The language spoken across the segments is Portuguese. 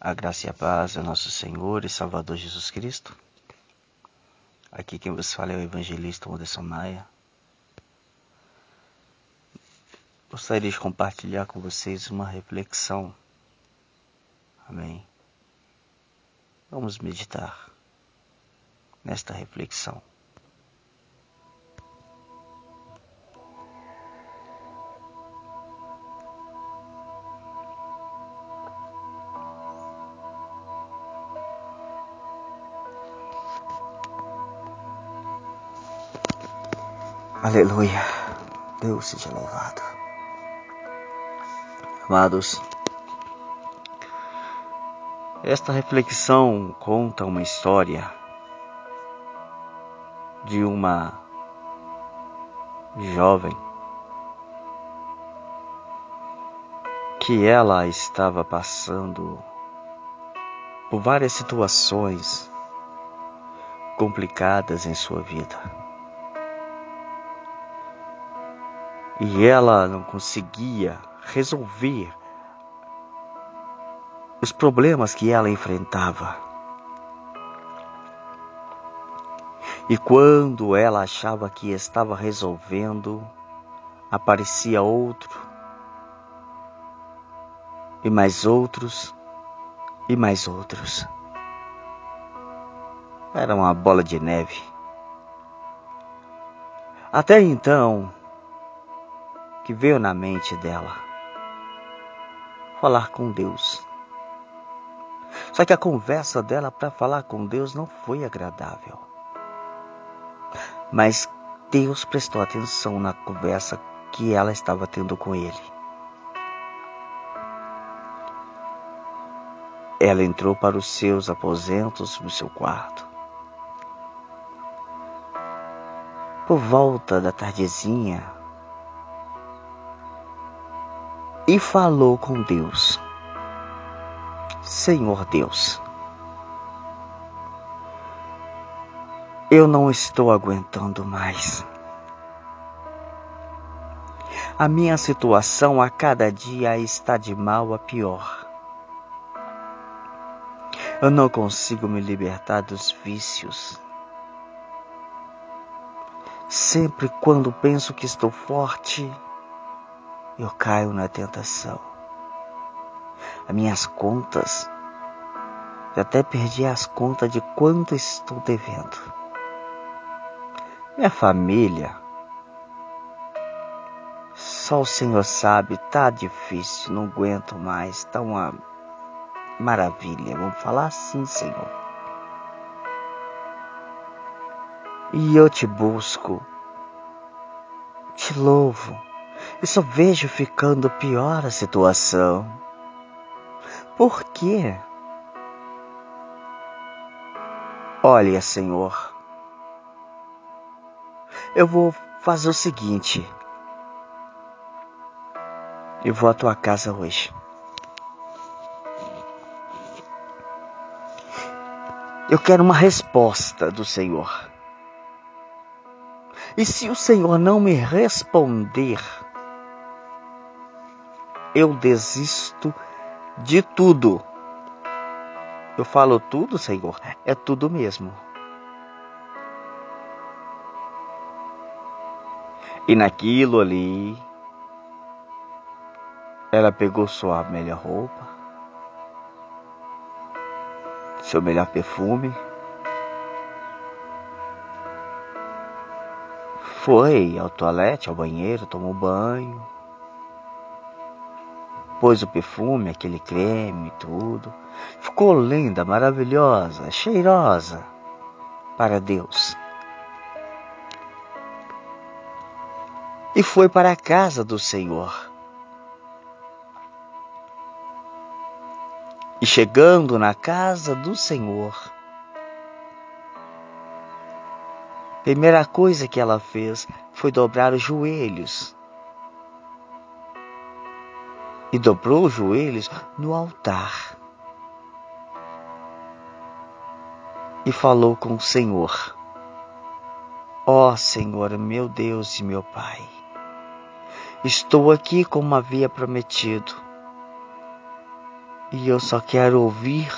A graça e a paz do nosso Senhor e Salvador Jesus Cristo. Aqui quem vos fala é o evangelista Anderson Maia. Gostaria de compartilhar com vocês uma reflexão. Amém. Vamos meditar nesta reflexão. Aleluia. Deus seja louvado. Amados, esta reflexão conta uma história de uma jovem que ela estava passando por várias situações complicadas em sua vida. E ela não conseguia resolver os problemas que ela enfrentava. E quando ela achava que estava resolvendo, aparecia outro, e mais outros, e mais outros. Era uma bola de neve. Até então, que veio na mente dela. Falar com Deus. Só que a conversa dela para falar com Deus não foi agradável. Mas Deus prestou atenção na conversa que ela estava tendo com ele. Ela entrou para os seus aposentos no seu quarto. Por volta da tardezinha, e falou com Deus: Senhor Deus, eu não estou aguentando mais. A minha situação a cada dia está de mal a pior. Eu não consigo me libertar dos vícios. Sempre quando penso que estou forte, eu caio na tentação. As minhas contas, eu até perdi as contas de quanto estou devendo. Minha família, só o Senhor sabe, tá difícil, não aguento mais, tá uma maravilha, vamos falar assim, Senhor. E eu te busco, te louvo, e só vejo ficando pior a situação. Por quê? Olha, Senhor, eu vou fazer o seguinte. Eu vou à tua casa hoje. Eu quero uma resposta do Senhor. E se o Senhor não me responder, eu desisto de tudo. Eu falo tudo, Senhor, é tudo mesmo. E naquilo ali, ela pegou sua melhor roupa, seu melhor perfume, foi ao toalete, ao banheiro, tomou banho, pôs o perfume, aquele creme, tudo. Ficou linda, maravilhosa, cheirosa para Deus. E foi para a casa do Senhor. E chegando na casa do Senhor, primeira coisa que ela fez foi dobrar os joelhos e dobrou os joelhos no altar. E falou com o Senhor: Ó oh, Senhor, meu Deus e meu Pai, estou aqui como havia prometido. E eu só quero ouvir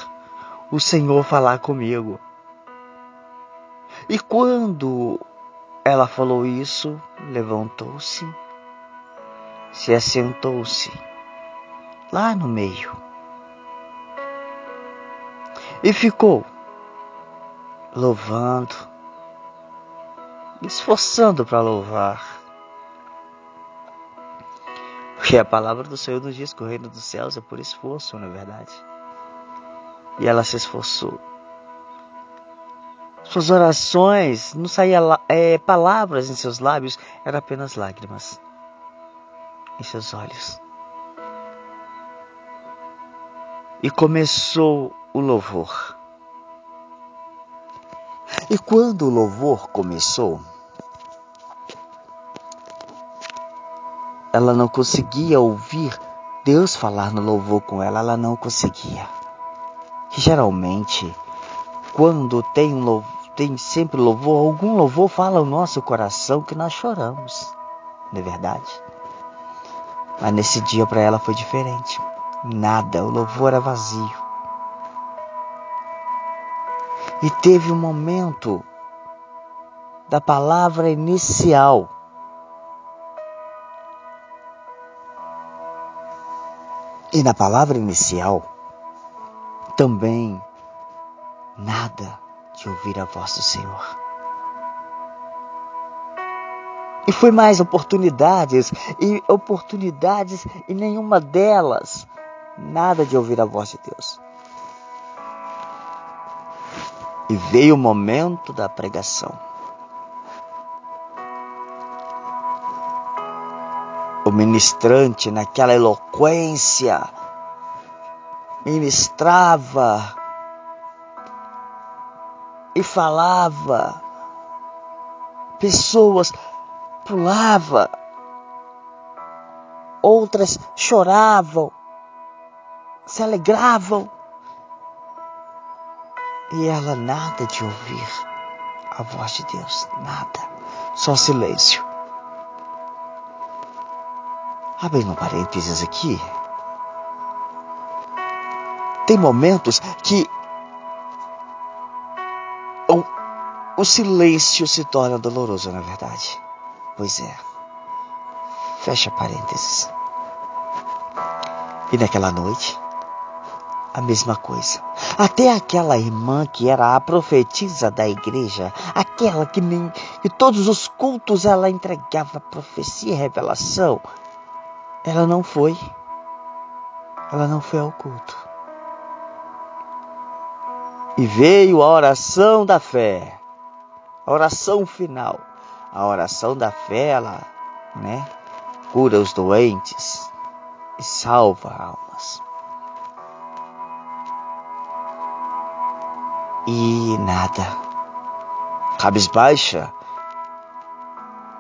o Senhor falar comigo. E quando ela falou isso, levantou-se, se assentou-se lá no meio e ficou louvando, esforçando para louvar. Porque a palavra do Senhor nos diz que o reino dos céus é por esforço, na é verdade. E ela se esforçou. Suas orações, não saía é, palavras em seus lábios, eram apenas lágrimas em seus olhos. E começou o louvor. E quando o louvor começou, ela não conseguia ouvir Deus falar no louvor com ela, ela não conseguia. Geralmente, quando tem um louvor, tem sempre louvor, algum louvor fala o nosso coração que nós choramos, não é verdade? Mas nesse dia para ela foi diferente. Nada, o louvor era vazio. E teve um momento da palavra inicial E na palavra inicial, também nada de ouvir a voz do Senhor. E foi mais oportunidades e oportunidades e nenhuma delas nada de ouvir a voz de Deus. E veio o momento da pregação. o ministrante, naquela eloquência, ministrava e falava. Pessoas pulavam, outras choravam, se alegravam. E ela nada de ouvir a voz de Deus, nada, só silêncio. Abrindo parênteses aqui. Tem momentos que o, o silêncio se torna doloroso, na é verdade. Pois é. Fecha parênteses. E naquela noite, a mesma coisa. Até aquela irmã que era a profetisa da igreja, aquela que nem que todos os cultos ela entregava profecia e revelação, ela não foi. Ela não foi ao culto. E veio a oração da fé. A oração final. A oração da fé, ela, né, cura os doentes e salva almas. E nada. Cabisbaixa,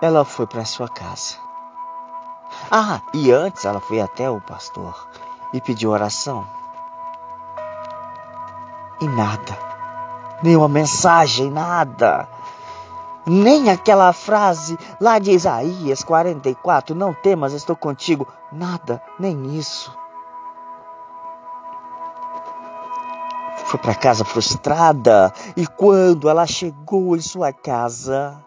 ela foi para sua casa. Ah, e antes ela foi até o pastor e pediu oração. E nada. Nenhuma mensagem, nada. Nem aquela frase lá de Isaías 44, não temas, estou contigo. Nada, nem isso. Foi para casa frustrada. E quando ela chegou em sua casa,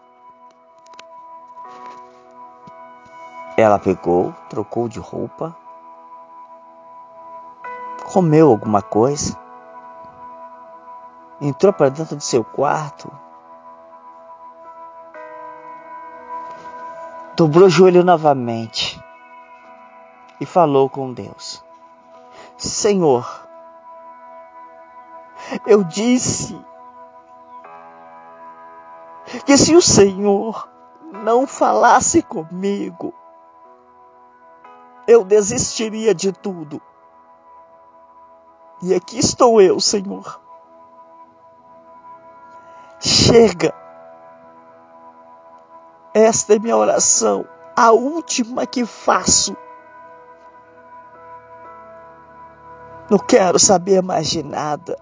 Ela pegou, trocou de roupa, comeu alguma coisa, entrou para dentro do seu quarto, dobrou o joelho novamente e falou com Deus: Senhor, eu disse que se o Senhor não falasse comigo, eu desistiria de tudo. E aqui estou eu, Senhor. Chega. Esta é minha oração, a última que faço. Não quero saber mais de nada.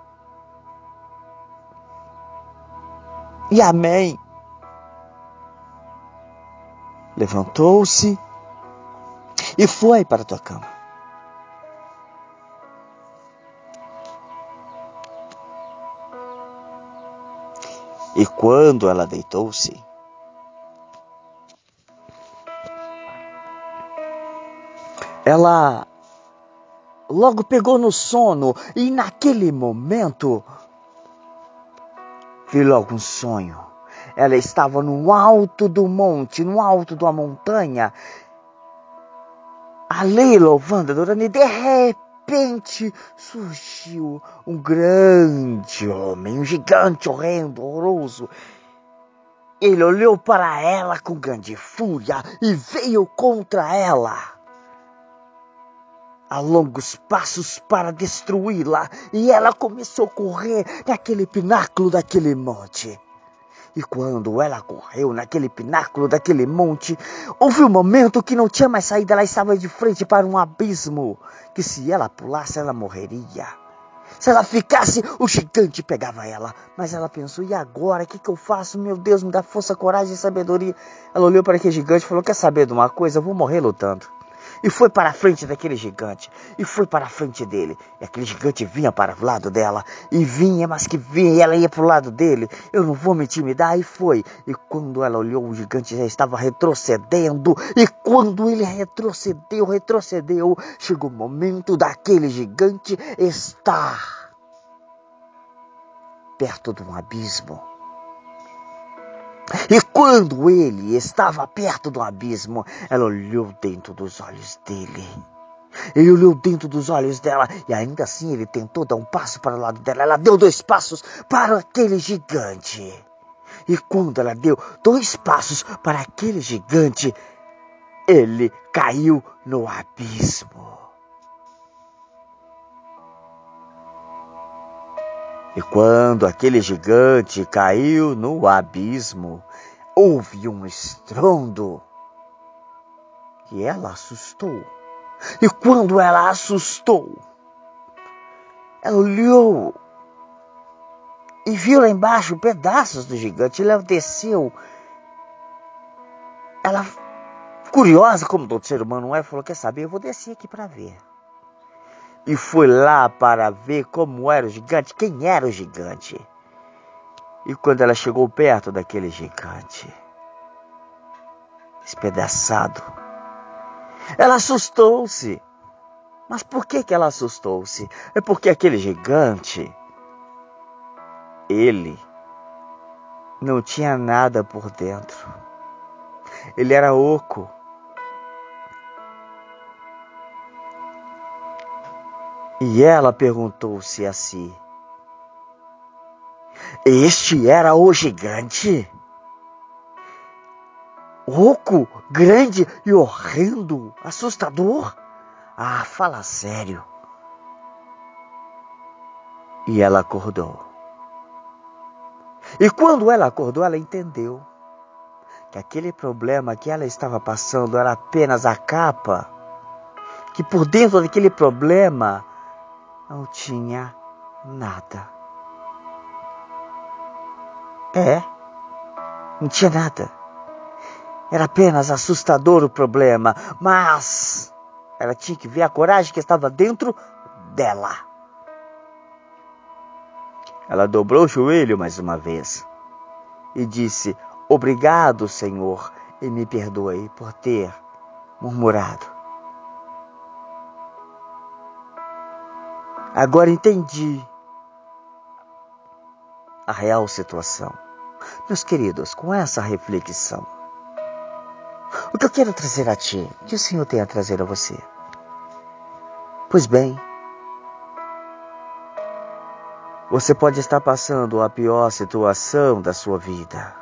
e amém. Levantou-se e foi para a tua cama. E quando ela deitou-se, ela logo pegou no sono e naquele momento vi logo um sonho. Ela estava no alto do monte, no alto de uma montanha, ali louvando, adorando, e de repente surgiu um grande homem, um gigante horrendo, horroroso. Ele olhou para ela com grande fúria e veio contra ela a longos passos para destruí-la, e ela começou a correr naquele pináculo daquele monte. E quando ela correu naquele pináculo daquele monte, houve um momento que não tinha mais saída, ela estava de frente para um abismo, que se ela pulasse, ela morreria. Se ela ficasse, o gigante pegava ela. Mas ela pensou: e agora? O que, que eu faço? Meu Deus, me dá força, coragem e sabedoria. Ela olhou para aquele gigante e falou: Quer saber de uma coisa? Eu vou morrer lutando e foi para a frente daquele gigante, e foi para a frente dele. E aquele gigante vinha para o lado dela, e vinha, mas que vinha, e ela ia para o lado dele. Eu não vou me intimidar, e foi. E quando ela olhou, o gigante já estava retrocedendo, e quando ele retrocedeu, retrocedeu, chegou o momento daquele gigante estar perto de um abismo. E quando ele estava perto do abismo, ela olhou dentro dos olhos dele. Ele olhou dentro dos olhos dela e ainda assim ele tentou dar um passo para o lado dela. Ela deu dois passos para aquele gigante. E quando ela deu dois passos para aquele gigante, ele caiu no abismo. E quando aquele gigante caiu no abismo, houve um estrondo. E ela assustou. E quando ela assustou, ela olhou e viu lá embaixo pedaços do gigante. Ela desceu. Ela, curiosa como todo ser humano é, falou: Quer saber? Eu vou descer aqui para ver e foi lá para ver como era o gigante, quem era o gigante. E quando ela chegou perto daquele gigante, espedaçado, ela assustou-se. Mas por que, que ela assustou-se? É porque aquele gigante, ele não tinha nada por dentro. Ele era oco. E ela perguntou-se a si: Este era o gigante? Oco, grande e horrendo, assustador? Ah, fala sério. E ela acordou. E quando ela acordou, ela entendeu que aquele problema que ela estava passando era apenas a capa, que por dentro daquele problema não tinha nada. É, não tinha nada. Era apenas assustador o problema, mas ela tinha que ver a coragem que estava dentro dela. Ela dobrou o joelho mais uma vez e disse: Obrigado, Senhor, e me perdoe por ter murmurado. Agora entendi a real situação. Meus queridos, com essa reflexão, o que eu quero trazer a ti, que o Senhor tem a trazer a você? Pois bem, você pode estar passando a pior situação da sua vida.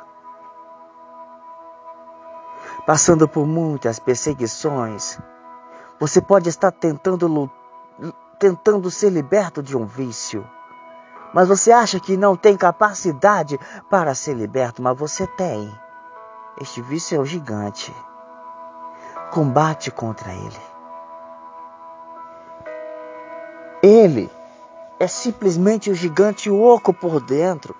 Passando por muitas perseguições. Você pode estar tentando lutar tentando ser liberto de um vício. Mas você acha que não tem capacidade para ser liberto, mas você tem. Este vício é o gigante. Combate contra ele. Ele é simplesmente o gigante oco por dentro.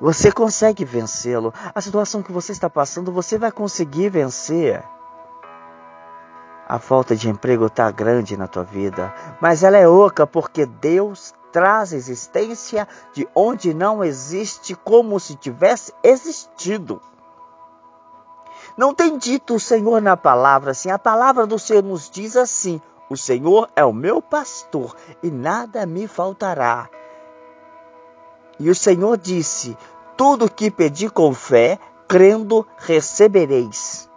Você consegue vencê-lo. A situação que você está passando, você vai conseguir vencer. A falta de emprego está grande na tua vida, mas ela é oca porque Deus traz existência de onde não existe, como se tivesse existido. Não tem dito o Senhor na palavra assim, a palavra do Senhor nos diz assim: O Senhor é o meu pastor e nada me faltará. E o Senhor disse: Tudo que pedi com fé, crendo, recebereis.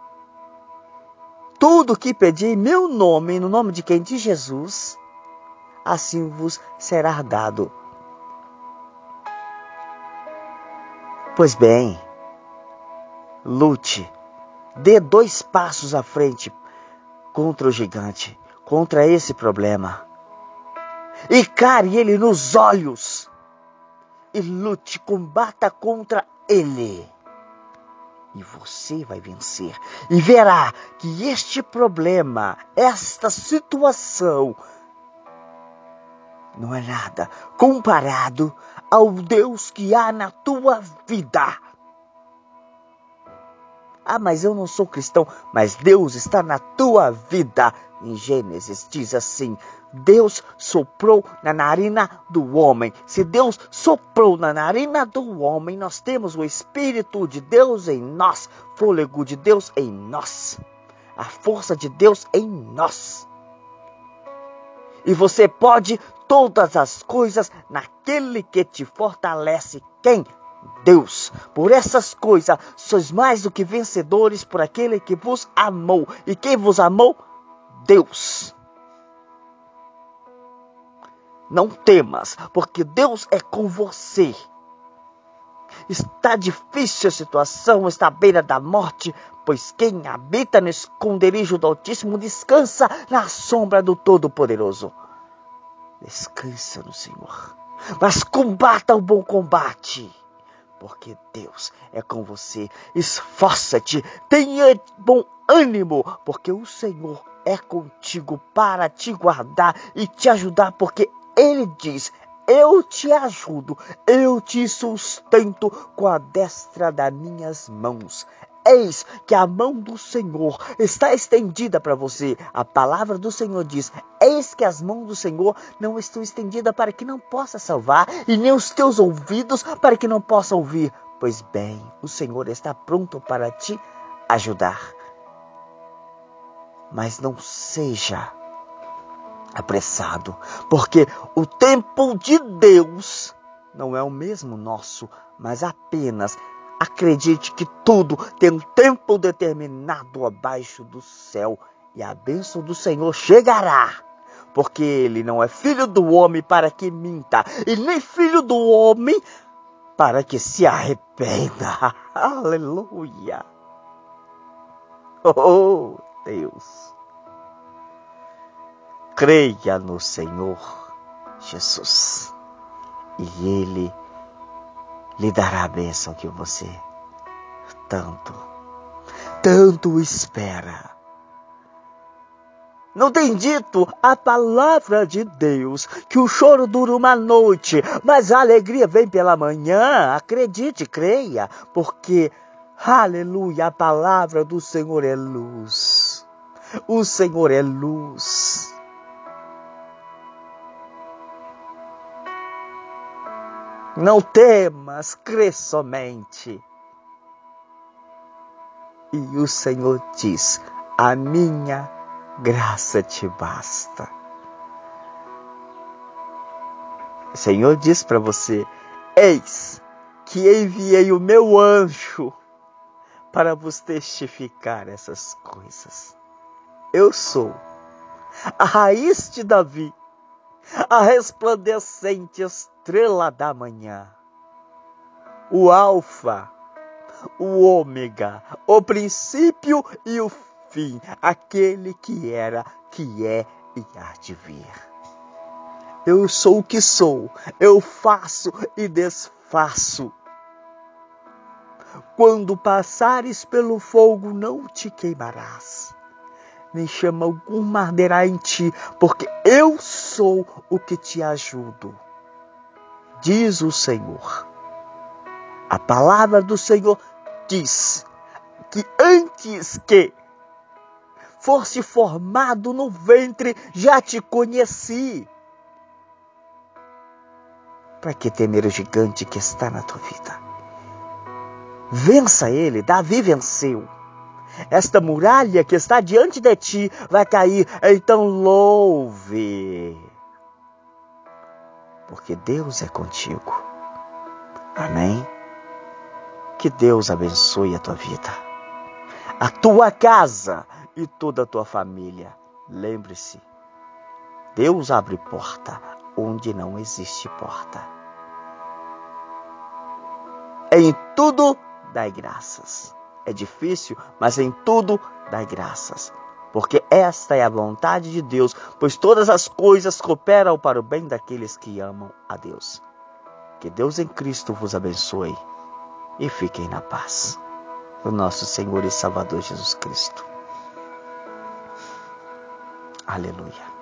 Tudo que pedi em meu nome, no nome de quem? De Jesus, assim vos será dado. Pois bem, lute, dê dois passos à frente contra o gigante, contra esse problema. E care ele nos olhos e lute, combata contra ele. E você vai vencer. E verá que este problema, esta situação, não é nada comparado ao Deus que há na tua vida. Ah, mas eu não sou cristão. Mas Deus está na tua vida. Em Gênesis diz assim: Deus soprou na narina do homem. Se Deus soprou na narina do homem, nós temos o Espírito de Deus em nós, fôlego de Deus em nós, a força de Deus em nós. E você pode todas as coisas naquele que te fortalece. Quem? Deus. Por essas coisas sois mais do que vencedores por aquele que vos amou. E quem vos amou? Deus. Não temas, porque Deus é com você. Está difícil a situação, está à beira da morte, pois quem habita no esconderijo do Altíssimo descansa na sombra do Todo-Poderoso. Descansa no Senhor, mas combata o bom combate, porque Deus é com você. Esforça-te, tenha bom ânimo, porque o Senhor é contigo para te guardar e te ajudar, porque Ele diz: Eu te ajudo, eu te sustento com a destra das minhas mãos. Eis que a mão do Senhor está estendida para você. A palavra do Senhor diz: Eis que as mãos do Senhor não estão estendidas para que não possa salvar, e nem os teus ouvidos para que não possa ouvir. Pois bem, o Senhor está pronto para te ajudar. Mas não seja apressado, porque o tempo de Deus não é o mesmo nosso, mas apenas Acredite que tudo tem um tempo determinado abaixo do céu e a bênção do Senhor chegará. Porque ele não é filho do homem para que minta, e nem filho do homem para que se arrependa. Aleluia! Oh, Deus! Creia no Senhor Jesus, e Ele lhe dará a bênção que você tanto, tanto espera. Não tem dito a palavra de Deus que o choro dura uma noite, mas a alegria vem pela manhã. Acredite, creia, porque, aleluia, a palavra do Senhor é luz. O Senhor é luz. Não temas, crê somente. E o Senhor diz: A minha graça te basta. O Senhor diz para você: Eis que enviei o meu anjo para vos testificar essas coisas. Eu sou a raiz de Davi, a resplandecente estrela da manhã, o Alfa, o Ômega, o princípio e o fim, aquele que era, que é e há de vir. Eu sou o que sou, eu faço e desfaço. Quando passares pelo fogo, não te queimarás nem chama alguma arderá em ti, porque eu sou o que te ajudo. Diz o Senhor. A palavra do Senhor diz que antes que fosse formado no ventre, já te conheci. Para que temer o gigante que está na tua vida? Vença ele, Davi venceu. Esta muralha que está diante de ti vai cair, então louve. Porque Deus é contigo. Amém? Que Deus abençoe a tua vida, a tua casa e toda a tua família. Lembre-se, Deus abre porta onde não existe porta. Em tudo dai graças. É difícil, mas em tudo dai graças. Porque esta é a vontade de Deus, pois todas as coisas cooperam para o bem daqueles que amam a Deus. Que Deus em Cristo vos abençoe e fiquem na paz. O nosso Senhor e Salvador Jesus Cristo. Aleluia.